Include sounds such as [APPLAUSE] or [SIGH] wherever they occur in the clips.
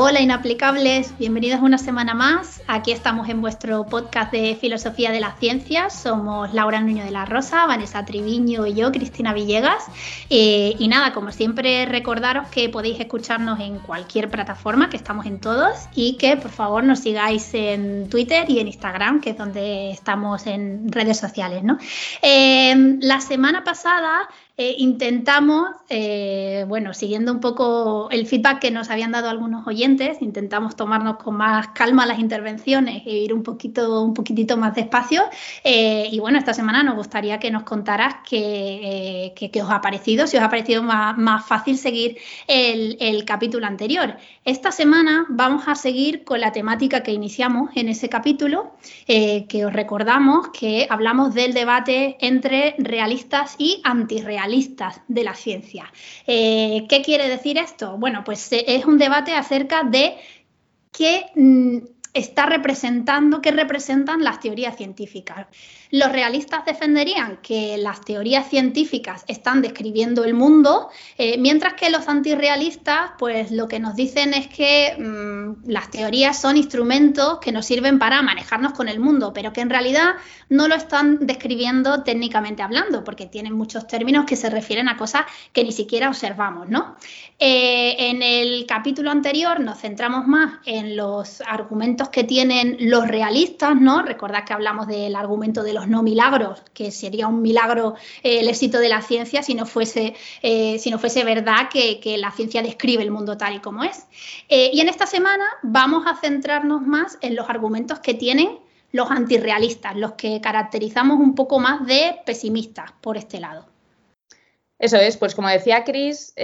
Hola inaplicables, bienvenidos una semana más. Aquí estamos en vuestro podcast de Filosofía de las Ciencias. Somos Laura Nuño de la Rosa, Vanessa Triviño y yo, Cristina Villegas. Eh, y nada, como siempre, recordaros que podéis escucharnos en cualquier plataforma, que estamos en todos, y que por favor nos sigáis en Twitter y en Instagram, que es donde estamos en redes sociales. ¿no? Eh, la semana pasada eh, intentamos, eh, bueno, siguiendo un poco el feedback que nos habían dado algunos oyentes, intentamos tomarnos con más calma las intervenciones e ir un poquito, un poquitito más despacio. Eh, y bueno, esta semana nos gustaría que nos contaras qué, os ha parecido, si os ha parecido más, fácil seguir el, el, capítulo anterior. Esta semana vamos a seguir con la temática que iniciamos en ese capítulo, que os recordamos que hablamos del debate entre realistas y antirrealistas de la ciencia. Eh, ¿Qué quiere decir esto? Bueno, pues eh, es un debate acerca de qué mm, está representando, qué representan las teorías científicas. Los realistas defenderían que las teorías científicas están describiendo el mundo, eh, mientras que los antirrealistas, pues lo que nos dicen es que mm, las teorías son instrumentos que nos sirven para manejarnos con el mundo, pero que en realidad no lo están describiendo técnicamente hablando, porque tienen muchos términos que se refieren a cosas que ni siquiera observamos, ¿no? Eh, en el capítulo anterior nos centramos más en los argumentos que tienen los realistas, ¿no? Recordad que hablamos del argumento de los no milagros, que sería un milagro eh, el éxito de la ciencia si no fuese, eh, si no fuese verdad que, la ciencia describe el mundo tal y como es. Eh, y en esta semana vamos a centrarnos más en los argumentos que tienen los antirrealistas, los que caracterizamos un poco más de pesimistas por este lado. Eso es, pues como decía Chris,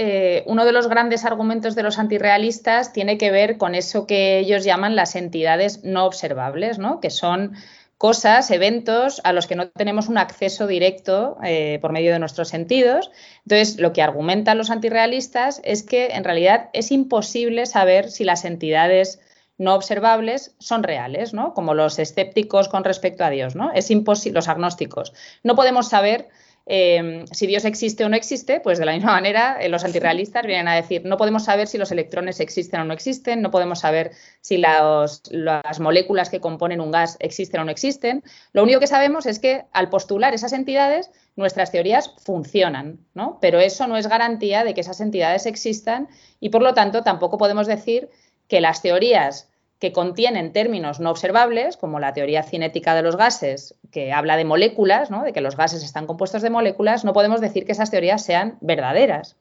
uno de los grandes argumentos de los antirrealistas tiene que ver con eso que ellos llaman las entidades no observables, ¿no? que son cosas, eventos a los que no tenemos un acceso directo eh, por medio de nuestros sentidos. Entonces, lo que argumentan los antirrealistas es que en realidad es imposible saber si las entidades no observables son reales, ¿no? Como los escépticos con respecto a Dios, ¿no? Es imposible, los agnósticos. No podemos saber Em, si Dios existe o no existe, pues de la misma manera eh, los antirrealistas vienen a decir, no podemos saber si los electrones existen o no existen, no podemos saber si las moléculas que componen un gas existen o no existen. Lo único que sabemos es que al postular esas entidades, nuestras teorías funcionan, ¿no? Pero eso no es garantía de que esas entidades existan y por lo tanto tampoco podemos decir que las teorías que contienen términos no observables, como la teoría cinética de los gases, que habla de moléculas, ¿no? de que los gases están compuestos de moléculas, no podemos decir que esas teorías sean verdaderas.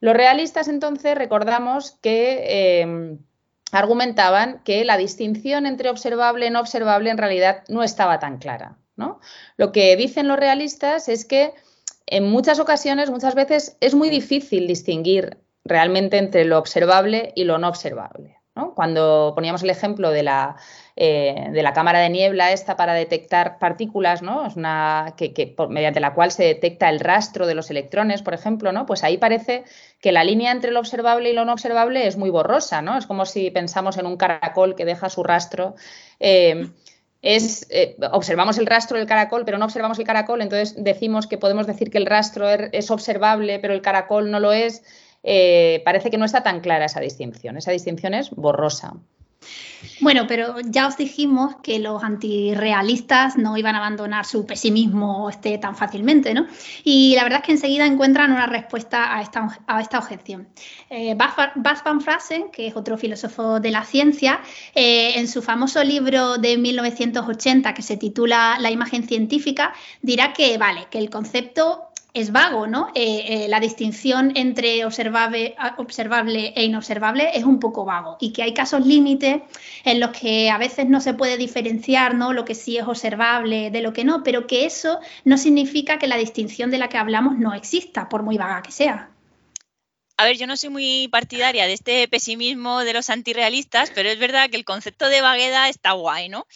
Los realistas, entonces, recordamos que eh, argumentaban que la distinción entre observable y no observable en realidad no estaba tan clara. ¿no? Lo que dicen los realistas es que en muchas ocasiones, muchas veces, es muy difícil distinguir realmente entre lo observable y lo no observable. Cuando poníamos el ejemplo de la, eh, de la, cámara de niebla esta para detectar partículas, ¿no? Es una que, mediante la cual se detecta el rastro de los electrones, por ejemplo, ¿no? Pues ahí parece que la línea entre lo observable y lo no observable es muy borrosa, ¿no? Es como si pensamos en un caracol que deja su rastro. Eh, es, eh, observamos el rastro del caracol, pero no observamos el caracol, entonces decimos que podemos decir que el rastro er, es observable, pero el caracol no lo es. Eh, parece que no está tan clara esa distinción. Esa distinción es borrosa. Bueno, pero ya os dijimos que los antirrealistas no iban a abandonar su pesimismo este tan fácilmente, ¿no? Y la verdad es que enseguida encuentran una respuesta a esta, a esta objeción. Eh, Bas van Frasen, que es otro filósofo de la ciencia, eh, en su famoso libro de 1980 que se titula La imagen científica, dirá que, vale, que el concepto es vago, ¿no? Eh, eh, la distinción entre observable, observable, e inobservable es un poco vago y que hay casos límites en los que a veces no se puede diferenciar, ¿no? Lo que sí es observable de lo que no, pero que eso no significa que la distinción de la que hablamos no exista, por muy vaga que sea. A ver, yo no soy muy partidaria de este pesimismo de los antirrealistas, pero es verdad que el concepto de vaguedad está guay, ¿no?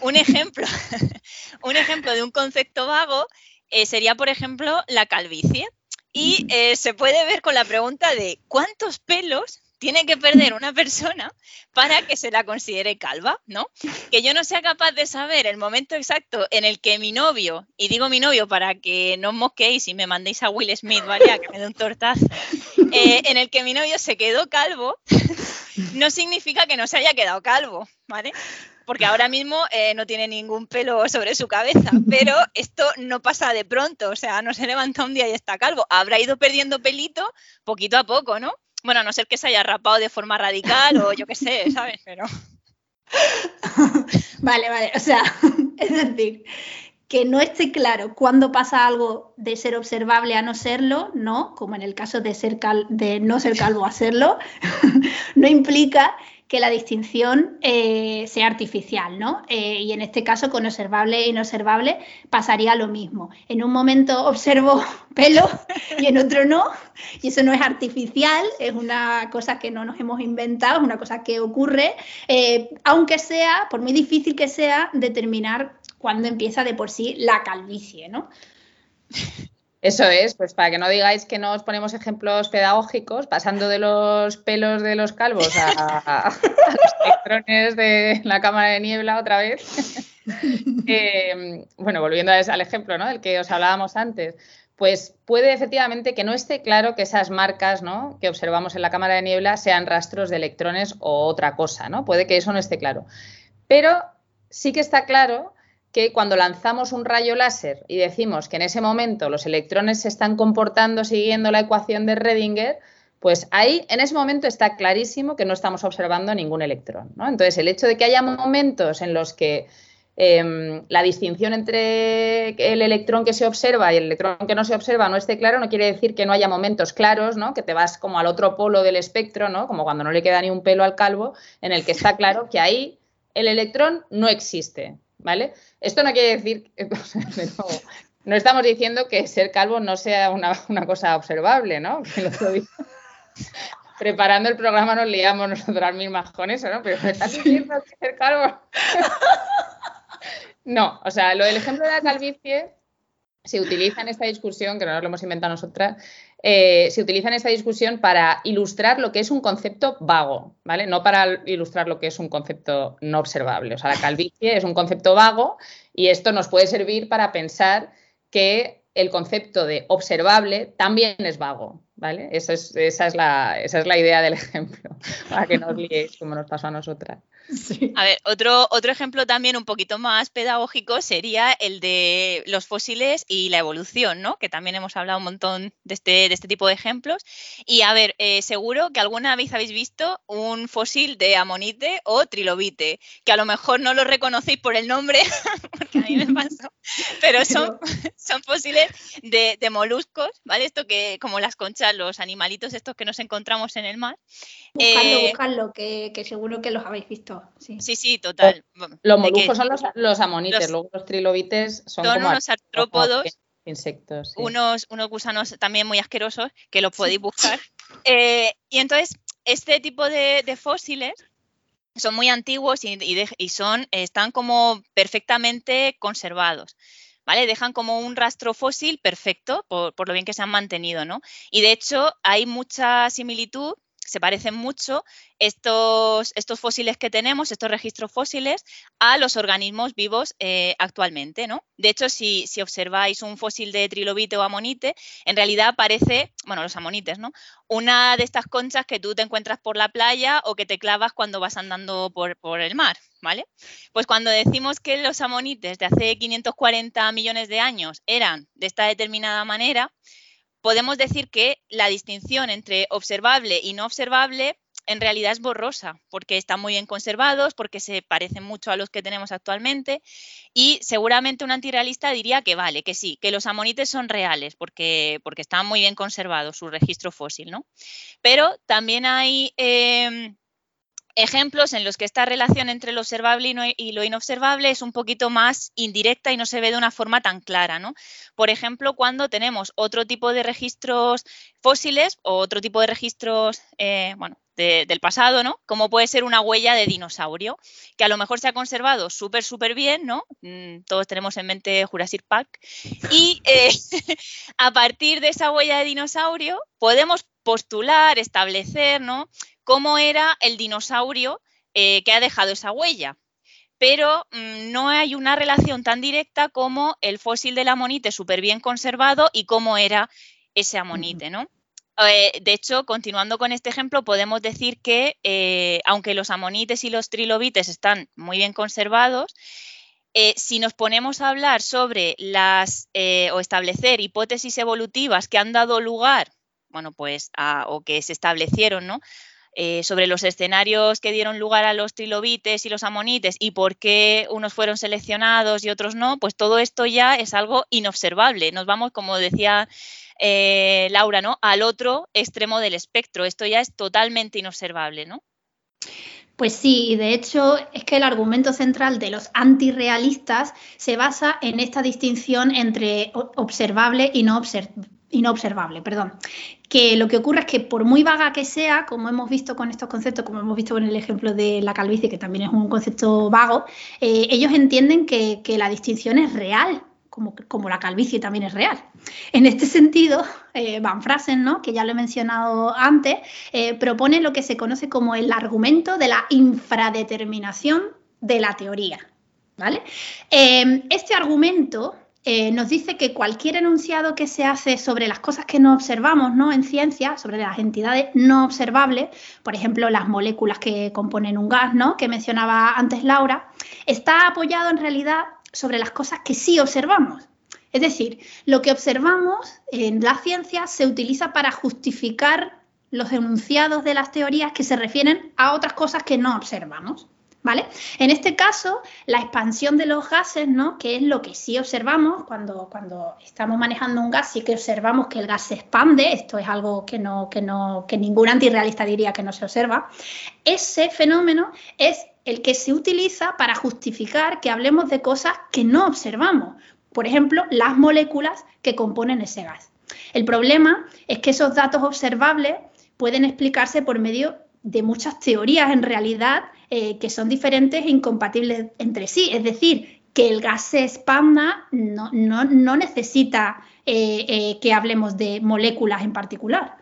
Un ejemplo, [LAUGHS] un ejemplo de un concepto vago eh, sería, por ejemplo, la calvicie. Y eh, se puede ver con la pregunta de ¿cuántos pelos tiene que perder una persona para que se la considere calva, ¿no? Que yo no sea capaz de saber el momento exacto en el que mi novio, y digo mi novio para que no os mosquéis y me mandéis a Will Smith, ¿vale? que me dé un tortazo, eh, en el que mi novio se quedó calvo, [LAUGHS] no significa que no se haya quedado calvo, ¿vale? Porque ahora mismo eh, no tiene ningún pelo sobre su cabeza, [LAUGHS] pero esto no pasa de pronto, o sea, no se levanta un día y está calvo. Habrá ido perdiendo pelito poquito a poco, ¿no? Bueno, a no ser que se haya rapado de forma radical o yo qué sé, [LAUGHS] ¿sabes? Pero... [LAUGHS] vale, vale, o sea, es decir, que no esté claro cuándo pasa algo de ser observable a no serlo, no, como en el caso de, ser de no ser calvo a serlo, no implica que la distinción eh, sea artificial, ¿no? Eh, y en este caso, con observable e inobservable, pasaría lo mismo. En un momento observo [LAUGHS] pelo y en otro no, y eso no es artificial, es una cosa que no nos hemos inventado, es una cosa que ocurre, eh, aunque sea, por muy difícil que sea, determinar cuando empieza de por sí la calvicie, ¿no? Eso es, pues para que no digáis que no os ponemos ejemplos pedagógicos, pasando de los pelos de los calvos a, los electrones de la cámara de niebla otra vez. [LAUGHS] Eh, bueno, volviendo al ejemplo ¿no? del que os hablábamos antes, pues puede efectivamente que no esté claro que esas marcas ¿no? que observamos en la cámara de niebla sean rastros de electrones o otra cosa, ¿no? Puede que eso no esté claro. Pero sí que está claro que cuando lanzamos un rayo láser y decimos que en ese momento los electrones se están comportando siguiendo la ecuación de Redinger, pues ahí en ese momento está clarísimo que no estamos observando ningún electrón. Entonces, el hecho de que haya momentos en los que em, la distinción entre el electrón que se observa y el electrón que no se observa no esté claro, no quiere decir que no haya momentos claros, que te vas como al otro polo del espectro, como cuando no le queda ni un pelo al calvo, en el que está claro que ahí el electrón no existe. ¿Vale? Esto no quiere decir, [LAUGHS] no, estamos diciendo que ser calvo no sea una, cosa observable, ¿no? [LAUGHS] preparando el programa nos liamos nosotras mismas con eso, ¿no? Pero me estás diciendo que ser calvo. [LAUGHS] no, o sea, lo del ejemplo de la calvicie se utiliza en esta discusión, que no nos lo hemos inventado nosotras, eh, se utiliza en esta discusión para ilustrar lo que es un concepto vago, ¿vale? No para ilustrar lo que es un concepto no observable. O sea, la calvicie es un concepto vago y esto nos puede servir para pensar que el concepto de observable también es vago, ¿vale? esa, es la, idea del ejemplo, [LAUGHS] para que no os liéis como nos pasó a nosotras. [LAUGHS] A ver, otro, otro ejemplo también un poquito más pedagógico sería el de los fósiles y la evolución, ¿no? Que también hemos hablado un montón de este, de este tipo de ejemplos. Y a ver, eh, seguro que alguna vez habéis visto un fósil de amonite o trilobite, que a lo mejor no lo reconocéis por el nombre, [LAUGHS] porque a mí me pasó, pero son, [LAUGHS] son fósiles de, moluscos, ¿vale? Esto que, como las conchas, los animalitos estos que nos encontramos en el mar. Buscadlo, eh, buscadlo, que, que seguro que los habéis visto. Sí, sí, total. Los moluscos son los, amonites, luego los trilobites son, como unos artrópodos. Insectos. Unos, unos gusanos también muy asquerosos que los podéis buscar. Eh, y entonces, este tipo de, fósiles son muy antiguos y, y, son, están como perfectamente conservados. ¿Vale? Dejan como un rastro fósil perfecto por, por, lo bien que se han mantenido, ¿no? Y de hecho hay mucha similitud se parecen mucho estos, estos, fósiles que tenemos, estos registros fósiles, a los organismos vivos eh, actualmente, ¿no? De hecho, si, observáis un fósil de trilobite o amonite, en realidad parece, bueno, los amonites, ¿no? Una de estas conchas que tú te encuentras por la playa o que te clavas cuando vas andando por, por el mar, ¿vale? Pues cuando decimos que los amonites de hace 540 millones de años eran de esta determinada manera, podemos decir que la distinción entre observable y no observable en realidad es borrosa, porque están muy bien conservados, porque se parecen mucho a los que tenemos actualmente, y seguramente un antirrealista diría que vale, que sí, que los amonites son reales, porque, porque están muy bien conservados su registro fósil, ¿no? Pero también hay em, ejemplos en los que esta relación entre lo observable y, lo inobservable es un poquito más indirecta y no se ve de una forma tan clara. ¿no? Por ejemplo, cuando tenemos otro tipo de registros fósiles o otro tipo de registros eh, bueno, del pasado, ¿no? como puede ser una huella de dinosaurio, que a lo mejor se ha conservado súper, súper bien, ¿no? Mm, todos tenemos en mente Jurassic Park, y eh, [LAUGHS] a partir de esa huella de dinosaurio podemos postular, establecer, ¿no? cómo era el dinosaurio eh, que ha dejado esa huella. Pero mm, no hay una relación tan directa como el fósil del amonite súper bien conservado y cómo era ese amonite, ¿no? Eh, de hecho, continuando con este ejemplo, podemos decir que eh, aunque los amonites y los trilobites están muy bien conservados, si nos ponemos a hablar sobre las o establecer hipótesis evolutivas que han dado lugar, bueno, pues, o que se establecieron, ¿no? sobre los escenarios que dieron lugar a los trilobites y los amonites y por qué unos fueron seleccionados y otros no, pues todo esto ya es algo inobservable. Nos vamos, como decía eh, Laura, ¿no? Al otro extremo del espectro. Esto ya es totalmente inobservable, ¿no? Pues sí, y de hecho es que el argumento central de los antirrealistas se basa en esta distinción entre observable y no, observable. Perdón. Que lo que ocurre es que por muy vaga que sea, como hemos visto con estos conceptos, como hemos visto con el ejemplo de la calvicie, que también es un concepto vago, eh, ellos entienden que, la distinción es real, como, la calvicie también es real. En este sentido, eh, Van Frasen, ¿no? que ya lo he mencionado antes, eh, propone lo que se conoce como el argumento de la infradeterminación de la teoría. ¿vale? Este argumento nos dice que cualquier enunciado que se hace sobre las cosas que no observamos ¿no? en ciencia, sobre las entidades no observables, por ejemplo, las moléculas que componen un gas, ¿no? que mencionaba antes Laura, está apoyado en realidad sobre las cosas que sí observamos. Es decir, lo que observamos en la ciencia se utiliza para justificar los enunciados de las teorías que se refieren a otras cosas que no observamos. En este caso, la expansión de los gases, ¿no? que es lo que sí observamos cuando, cuando estamos manejando un gas y que observamos que el gas se expande, esto es algo que, no, que, no, que ningún antirrealista diría que no se observa, ese fenómeno es el que se utiliza para justificar que hablemos de cosas que no observamos, por ejemplo, las moléculas que componen ese gas. El problema es que esos datos observables pueden explicarse por medio de muchas teorías en realidad eh, que son diferentes e incompatibles entre sí. Es decir, que el gas se expanda no, necesita eh, eh, que hablemos de moléculas en particular.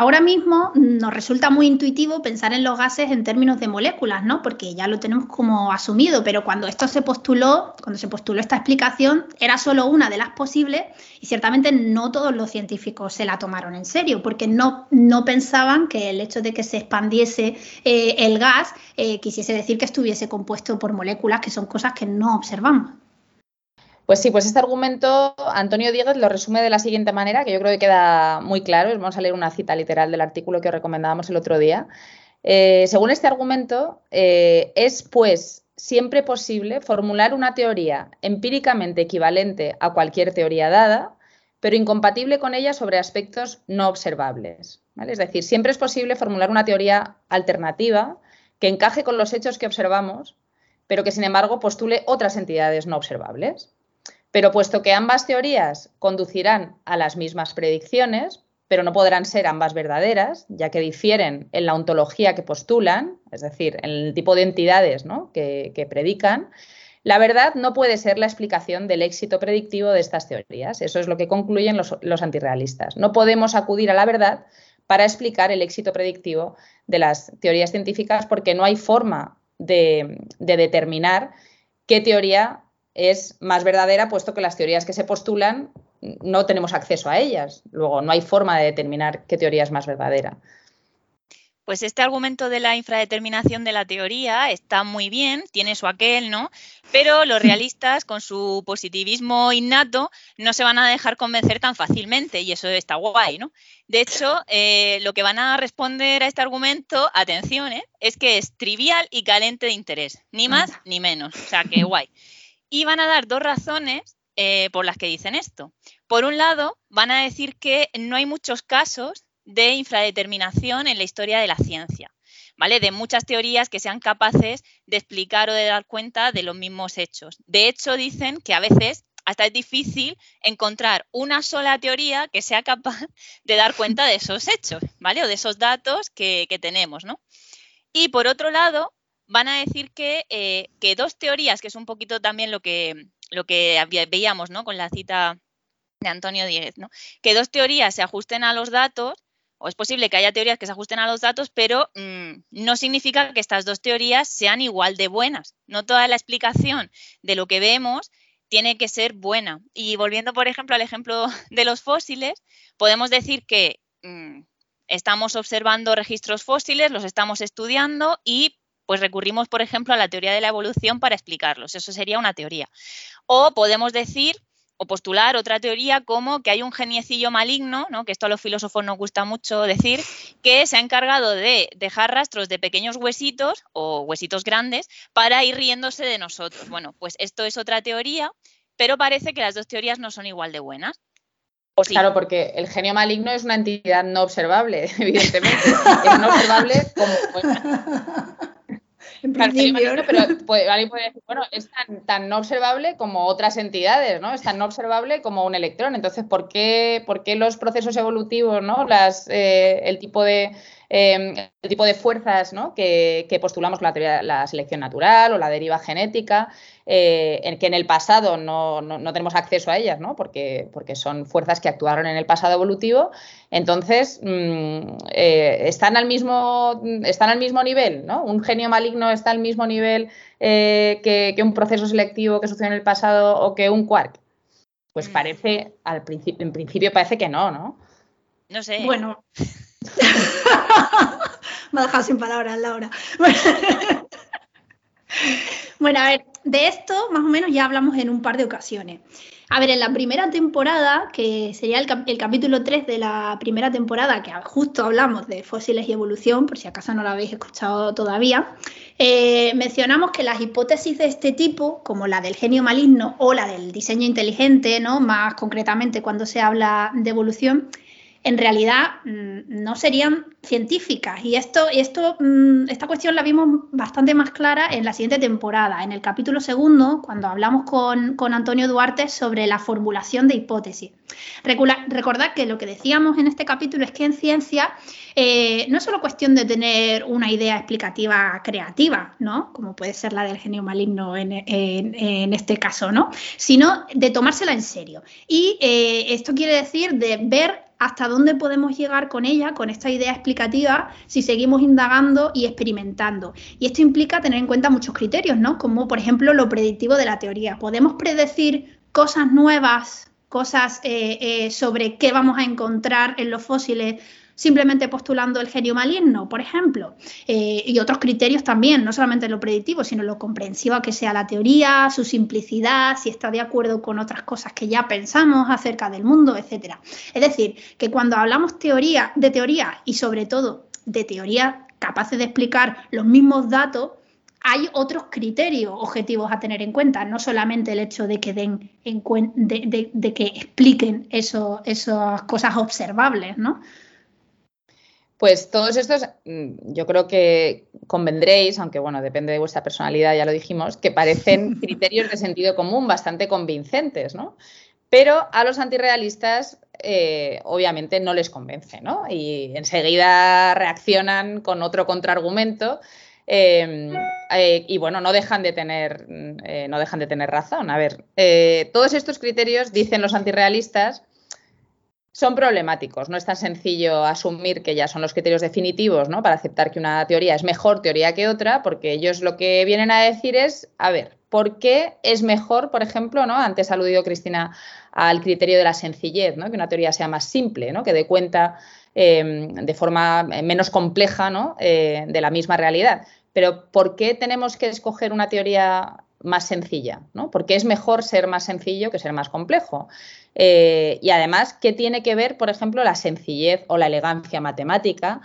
Ahora mismo nos resulta muy intuitivo pensar en los gases en términos de moléculas, ¿no? Porque ya lo tenemos como asumido, pero cuando esto se postuló, cuando se postuló esta explicación, era solo una de las posibles y ciertamente no todos los científicos se la tomaron en serio, porque no, no pensaban que el hecho de que se expandiese eh, el gas eh, quisiese decir que estuviese compuesto por moléculas, que son cosas que no observamos. Pues sí, pues este argumento Antonio Díaz lo resume de la siguiente manera, que yo creo que queda muy claro. Vamos a leer una cita literal del artículo que os recomendábamos el otro día. Eh, según este argumento, eh, es pues siempre posible formular una teoría empíricamente equivalente a cualquier teoría dada, pero incompatible con ella sobre aspectos no observables. Es decir, siempre es posible formular una teoría alternativa que encaje con los hechos que observamos, pero que sin embargo postule otras entidades no observables. Pero puesto que ambas teorías conducirán a las mismas predicciones, pero no podrán ser ambas verdaderas, ya que difieren en la ontología que postulan, es decir, en el tipo de entidades que, predican, la verdad no puede ser la explicación del éxito predictivo de estas teorías. Eso es lo que concluyen los, antirrealistas. No podemos acudir a la verdad para explicar el éxito predictivo de las teorías científicas porque no hay forma de determinar qué teoría es más verdadera, puesto que las teorías que se postulan no tenemos acceso a ellas. Luego, no hay forma de determinar qué teoría es más verdadera. Pues este argumento de la infradeterminación de la teoría está muy bien, tiene su aquel, ¿no? Pero los realistas, con su positivismo innato, no se van a dejar convencer tan fácilmente y eso está guay, ¿no? De hecho, eh, lo que van a responder a este argumento, atención, ¿eh? es que es trivial y calente de interés, ni más ni menos. O sea, que guay. [LAUGHS] Y van a dar dos razones eh, por las que dicen esto. Por un lado, van a decir que no hay muchos casos de infradeterminación en la historia de la ciencia, ¿vale? De muchas teorías que sean capaces de explicar o de dar cuenta de los mismos hechos. De hecho, dicen que a veces hasta es difícil encontrar una sola teoría que sea capaz [LAUGHS] de dar cuenta de esos hechos, ¿vale? O de esos datos que, que tenemos, ¿no? Y por otro lado, van a decir eh, que, dos teorías, que es un poquito también lo que, lo que veíamos ¿no? con la cita de Antonio Díez, ¿no? que dos teorías se ajusten a los datos, o es posible que haya teorías que se ajusten a los datos, pero mm, no significa que estas dos teorías sean igual de buenas. No toda la explicación de lo que vemos tiene que ser buena. Y volviendo, por ejemplo, al ejemplo [LAUGHS] de los fósiles, podemos decir que mm, estamos observando registros fósiles, los estamos estudiando y pues recurrimos, por ejemplo, a la teoría de la evolución para explicarlos. Eso sería una teoría. O podemos decir o postular otra teoría como que hay un geniecillo maligno, ¿no? que esto a los filósofos nos gusta mucho decir, que se ha encargado de dejar rastros de pequeños huesitos o huesitos grandes para ir riéndose de nosotros. Bueno, pues esto es otra teoría, pero parece que las dos teorías no son igual de buenas. Claro, porque el genio maligno es una entidad no observable, [LAUGHS] evidentemente. es no observable como pero puede, alguien puede decir, bueno, es tan, no observable como otras entidades, ¿no? Es tan no observable como un electrón. Entonces, ¿por qué, por qué los procesos evolutivos, ¿no? Las, eh, el tipo de Em, el tipo de fuerzas que, postulamos con la teoría la selección natural o la deriva genética, eh, en que en el pasado no, tenemos acceso a ellas, ¿no? porque, porque son fuerzas que actuaron en el pasado evolutivo, entonces mm, eh, están, al mismo, están al mismo nivel, ¿no? Un genio maligno está al mismo nivel eh, que, un proceso selectivo que sucedió en el pasado o que un quark. Pues mm. parece, al principio, en principio parece que no, ¿no? No sé. Bueno, [LAUGHS] [LAUGHS] Me ha dejado sin palabras, Laura. [LAUGHS] bueno, a ver, de esto más o menos ya hablamos en un par de ocasiones. A ver, en la primera temporada, que sería el, capítulo 3 de la primera temporada, que justo hablamos de fósiles y evolución, por si acaso no lo habéis escuchado todavía, eh, mencionamos que las hipótesis de este tipo, como la del genio maligno o la del diseño inteligente, ¿no? más concretamente cuando se habla de evolución, en realidad mm, no serían científicas. Y esto, mm, esta cuestión la vimos bastante más clara en la siguiente temporada, en el capítulo segundo, cuando hablamos con, Antonio Duarte sobre la formulación de hipótesis. recordad que lo que decíamos en este capítulo es que en ciencia eh, no es solo cuestión de tener una idea explicativa creativa, ¿no? Como puede ser la del genio maligno en, este caso, ¿no? Sino de tomársela en serio. Y eh, esto quiere decir de ver hasta dónde podemos llegar con ella, con esta idea explicativa, si seguimos indagando y experimentando. Y esto implica tener en cuenta muchos criterios, ¿no? Como por ejemplo lo predictivo de la teoría. Podemos predecir cosas nuevas, cosas eh, eh, sobre qué vamos a encontrar en los fósiles simplemente postulando el genio maligno, por ejemplo, eh, y otros criterios también, no solamente lo predictivo, sino lo comprensiva que sea la teoría, su simplicidad, si está de acuerdo con otras cosas que ya pensamos acerca del mundo, etcétera. Es decir, que cuando hablamos teoría, de teoría y sobre todo de teoría capaces de explicar los mismos datos, hay otros criterios objetivos a tener en cuenta, no solamente el hecho de que den en de, de, que expliquen eso, esas cosas observables, ¿no? Pues todos estos, mm, yo creo que convendréis, aunque bueno, depende de vuestra personalidad, ya lo dijimos, que parecen [LAUGHS] criterios de sentido común bastante convincentes, ¿no? Pero a los antirrealistas eh, obviamente no les convence, ¿no? Y enseguida reaccionan con otro contraargumento em, eh, y bueno, no dejan de tener, eh, no dejan de tener razón. A ver, todos estos criterios, dicen los antirrealistas, son problemáticos. No es tan sencillo asumir que ya son los criterios definitivos ¿no? para aceptar que una teoría es mejor teoría que otra, porque ellos lo que vienen a decir es, a ver, ¿por qué es mejor, por ejemplo, ¿no? antes ha aludido Cristina al criterio de la sencillez, ¿no? que una teoría sea más simple, ¿no? que dé cuenta em, de forma menos compleja ¿no? Eh, de la misma realidad? Pero ¿por qué tenemos que escoger una teoría más sencilla, ¿no? Porque es mejor ser más sencillo que ser más complejo. Eh, y además, ¿qué tiene que ver, por ejemplo, la sencillez o la elegancia matemática?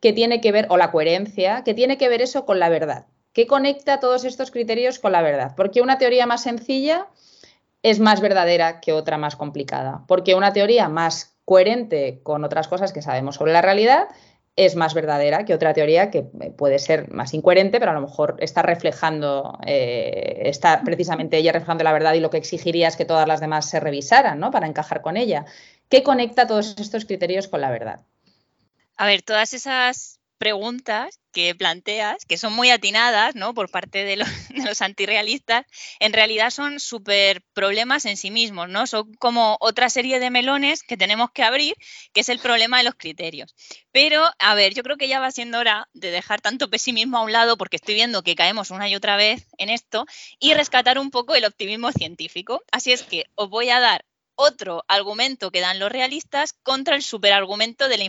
¿Qué tiene que ver, o la coherencia? ¿Qué tiene que ver eso con la verdad? ¿Qué conecta todos estos criterios con la verdad? Porque una teoría más sencilla es más verdadera que otra más complicada. Porque una teoría más coherente con otras cosas que sabemos sobre la realidad es más verdadera que otra teoría que eh, puede ser más incoherente, pero a lo mejor está reflejando, eh, está precisamente ella reflejando la verdad y lo que exigiría es que todas las demás se revisaran, ¿no? Para encajar con ella. ¿Qué conecta todos estos criterios con la verdad? A ver, todas esas preguntas que planteas, que son muy atinadas ¿no? por parte de [LAUGHS] los, de antirrealistas, en realidad son súper problemas en sí mismos, ¿no? Son como otra serie de melones que tenemos que abrir, que es el problema de los criterios. Pero, a ver, yo creo que ya va siendo hora de dejar tanto pesimismo a un lado, porque estoy viendo que caemos una y otra vez en esto, y rescatar un poco el optimismo científico. Así es que os voy a dar otro argumento que dan los realistas contra el superargumento de la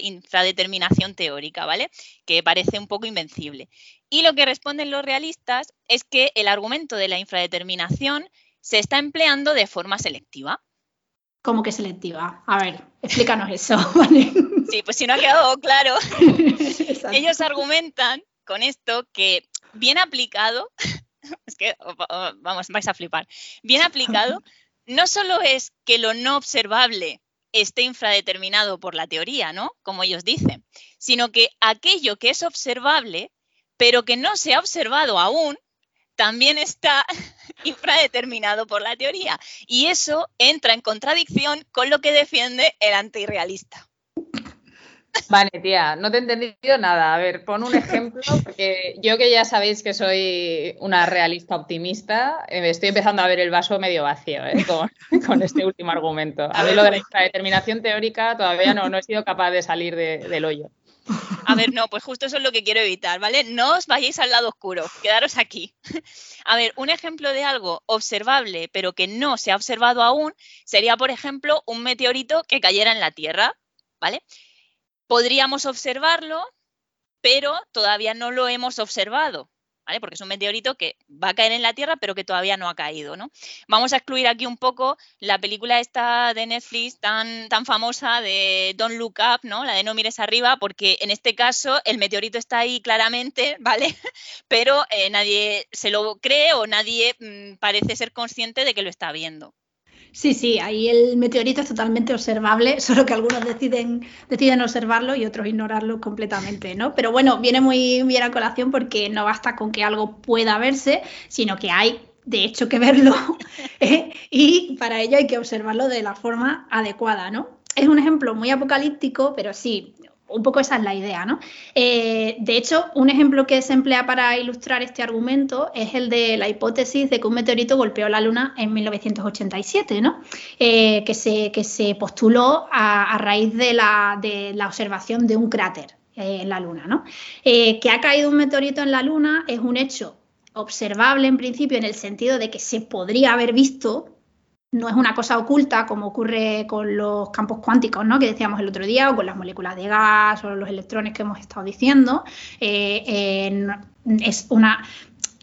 infradeterminación teórica, ¿vale? Que parece un poco invencible. Y lo que responden los realistas es que el argumento de la infradeterminación se está empleando de forma selectiva. ¿Cómo que selectiva? A ver, explícanos eso, [LAUGHS] Sí, pues si no ha quedado claro, ellos argumentan con esto que bien aplicado, [LAUGHS] es que vamos, vais a flipar, bien aplicado, [LAUGHS] no solo es que lo no observable esté infradeterminado por la teoría, ¿no? Como ellos dicen, sino que aquello que es observable, pero que no se ha observado aún, también está [LAUGHS] infradeterminado por la teoría. Y eso entra en contradicción con lo que defiende el antirrealista. Vale, tía, no te he entendido nada. A ver, pon un ejemplo, porque yo que ya sabéis que soy una realista optimista, eh, estoy empezando a ver el vaso medio vacío ¿eh? con, [LAUGHS] este último argumento. A mí lo de la infradeterminación teórica todavía no, no he sido capaz de salir del hoyo. A ver, no, pues justo eso es lo que quiero evitar, ¿vale? No os vayáis al lado oscuro, quedaros aquí. [LAUGHS] A ver, un ejemplo de algo observable, pero que no se ha observado aún, sería, por ejemplo, un meteorito que cayera en la Tierra, ¿vale? Podríamos observarlo, pero todavía no lo hemos observado. Porque es un meteorito que va a caer en la Tierra, pero que todavía no ha caído, ¿no? Vamos a excluir aquí un poco la película esta de Netflix tan, tan famosa de Don't Look Up, ¿no? La de No mires arriba, porque en este caso el meteorito está ahí claramente, [LAUGHS] ¿vale? Pero eh, nadie se lo cree o nadie mm, parece ser consciente de que lo está viendo. Sí, sí, ahí el meteorito es totalmente observable, [LAUGHS] solo que algunos deciden, deciden observarlo y otros ignorarlo completamente, ¿no? Pero bueno, viene muy bien a colación porque no basta con que algo pueda verse, sino que hay de hecho que verlo [LAUGHS] ¿eh? y para ello hay que observarlo de la forma adecuada, ¿no? Es un ejemplo muy apocalíptico, pero sí, un poco esa es la idea, ¿no? Eh, de hecho, un ejemplo que se emplea para ilustrar este argumento es el de la hipótesis de que un meteorito golpeó la Luna en 1987, ¿no? Eh, que, se, que se postuló a, raíz de la, de la, observación de un cráter eh, en la Luna, ¿no? que ha caído un meteorito en la Luna es un hecho observable en principio en el sentido de que se podría haber visto no es una cosa oculta como ocurre con los campos cuánticos, ¿no? Que decíamos el otro día, o con las moléculas de gas, o los electrones que hemos estado diciendo. Eh, es una,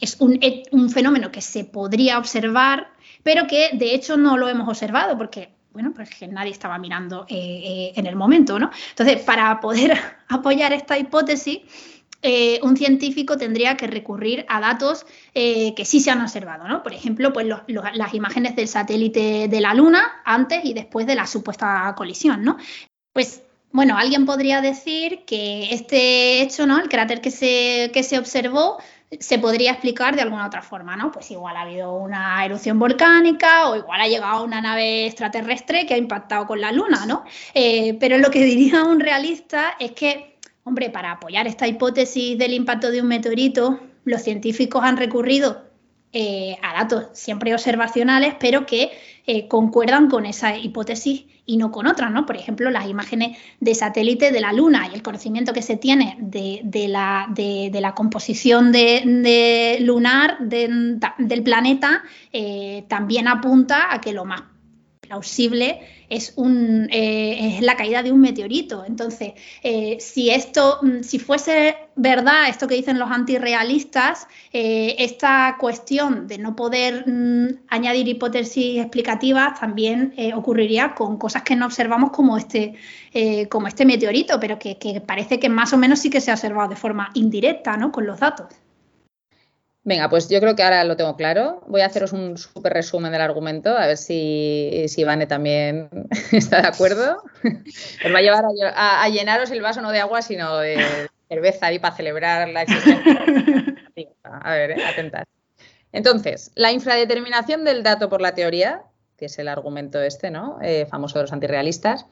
es un, fenómeno que se podría observar, pero que de hecho no lo hemos observado, porque bueno, pues nadie estaba mirando eh, eh, en el momento, ¿no? Entonces, para poder [LAUGHS] apoyar esta hipótesis, eh, un científico tendría que recurrir a datos eh, que sí se han observado, ¿no? Por ejemplo, pues las imágenes del satélite de la Luna antes y después de la supuesta colisión, ¿no? Pues bueno, alguien podría decir que este hecho, ¿no? El cráter que se, que se observó se podría explicar de alguna otra forma, ¿no? Pues igual ha habido una erupción volcánica o igual ha llegado una nave extraterrestre que ha impactado con la Luna, ¿no? Eh, pero lo que diría un realista es que Hombre, para apoyar esta hipótesis del impacto de un meteorito, los científicos han recurrido eh, a datos siempre observacionales, pero que eh, concuerdan con esa hipótesis y no con otras, ¿no? Por ejemplo, las imágenes de satélite de la Luna y el conocimiento que se tiene de, la, composición lunar del planeta eh, también apunta a que lo más plausible es, un, eh, es la caída de un meteorito. Entonces, eh, si esto, mm, si fuese verdad esto que dicen los antirrealistas, eh, esta cuestión de no poder mm, añadir hipótesis explicativas también ocurriría con cosas que no observamos como este, como este meteorito, pero que, que, parece que más o menos sí que se ha observado de forma indirecta, ¿no? Con los datos. Venga, pues yo creo que ahora lo tengo claro. Voy a haceros un súper resumen del argumento, a ver si, si Vane también [LAUGHS] está de acuerdo. [LAUGHS] Os va a llevar a, llenaros el vaso no de agua, sino de cerveza ahí para celebrar la existencia. A ver, eh, atentad. Entonces, la infradeterminación del dato por la teoría, que es el argumento este, ¿no? Eh, famoso de los antirrealistas,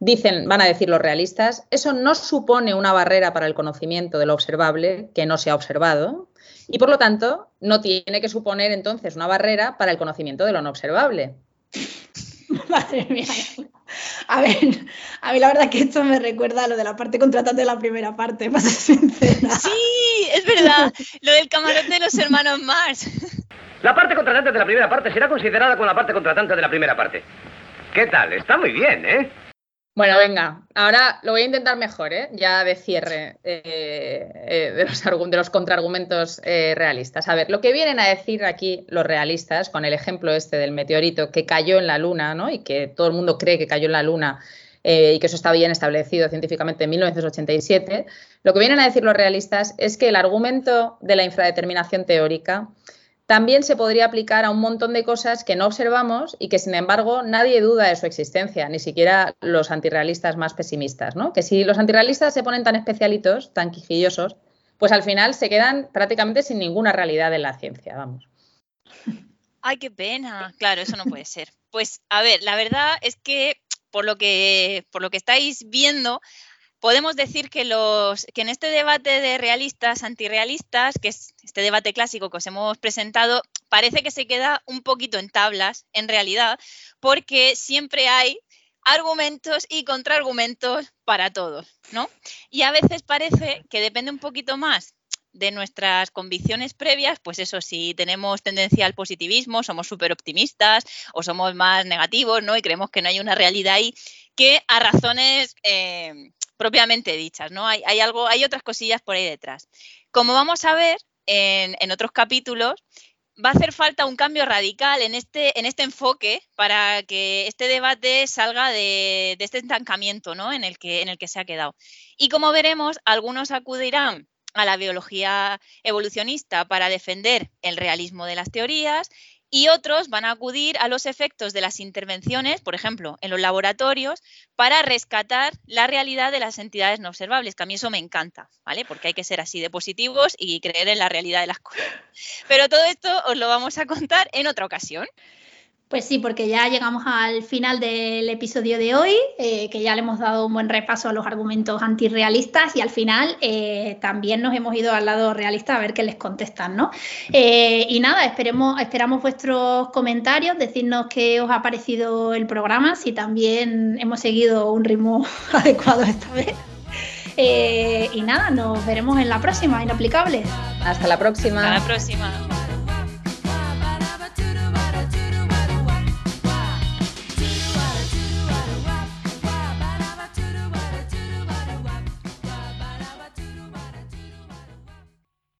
dicen, van a decir los realistas, eso no supone una barrera para el conocimiento de lo observable que no se ha observado, y por lo tanto no tiene que suponer entonces una barrera para el conocimiento de lo no observable. [LAUGHS] Madre mía. A ver, a mí la verdad que esto me recuerda a lo de la parte contratante de la primera parte, [LAUGHS] para ser sincera. Sí, es verdad, lo del camarote de los hermanos Mars. La parte contratante de la primera parte será considerada como la parte contratante de la primera parte. ¿Qué tal? Está muy bien, ¿eh? Bueno, venga, ahora lo voy a intentar mejor, ¿eh? ya de cierre eh, eh, de, los, de, los, contraargumentos realistas. A ver, lo que vienen a decir aquí los realistas, con el ejemplo este del meteorito que cayó en la Luna, ¿no? y que todo el mundo cree que cayó en la Luna y que eso está bien establecido científicamente en 1987, lo que vienen a decir los realistas es que el argumento de la infradeterminación teórica también se podría aplicar a un montón de cosas que no observamos y que, sin embargo, nadie duda de su existencia, ni siquiera los antirrealistas más pesimistas, ¿no? Que si los antirrealistas se ponen tan especialitos, tan quijillosos, pues al final se quedan prácticamente sin ninguna realidad en la ciencia, vamos. Ay, qué pena. Claro, eso no puede ser. Pues, a ver, la verdad es que por lo que, por lo que estáis viendo, podemos decir que, en este debate de realistas, antirrealistas, que es este debate clásico que os hemos presentado, parece que se queda un poquito en tablas, en realidad, porque siempre hay argumentos y contraargumentos para todos, ¿no? Y a veces parece que depende un poquito más de nuestras convicciones previas, pues eso, si tenemos tendencia al positivismo, somos súper optimistas o somos más negativos, ¿no? Y creemos que no hay una realidad ahí, que a razones eh, propiamente dichas, ¿no? Hay, algo, hay otras cosillas por ahí detrás. Como vamos a ver en, otros capítulos, va a hacer falta un cambio radical en este, en este enfoque para que este debate salga de, de, este estancamiento ¿no? en, el que, en el que se ha quedado. Y como veremos, algunos acudirán a la biología evolucionista para defender el realismo de las teorías y otros van a acudir a los efectos de las intervenciones, por ejemplo, en los laboratorios, para rescatar la realidad de las entidades no observables, que a mí eso me encanta, ¿vale? Porque hay que ser así de positivos y creer en la realidad de las cosas. Pero todo esto os lo vamos a contar en otra ocasión. Pues sí, porque ya llegamos al final del episodio de hoy, eh, que ya le hemos dado un buen repaso a los argumentos antirrealistas y al final eh, también nos hemos ido al lado realista a ver qué les contestan, ¿no? Eh, y nada, esperemos, esperamos vuestros comentarios, decirnos qué os ha parecido el programa, si también hemos seguido un ritmo [LAUGHS] adecuado esta vez. y nada, nos veremos en la próxima, Inaplicables. Hasta la próxima. Hasta la próxima.